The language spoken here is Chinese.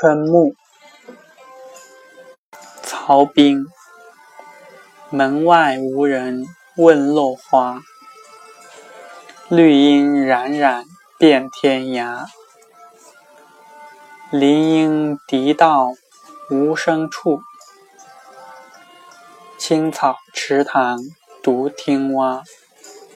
春暮，曹彬。门外无人问落花，绿阴冉冉遍天涯。林荫荻道无声处，青草池塘独听蛙。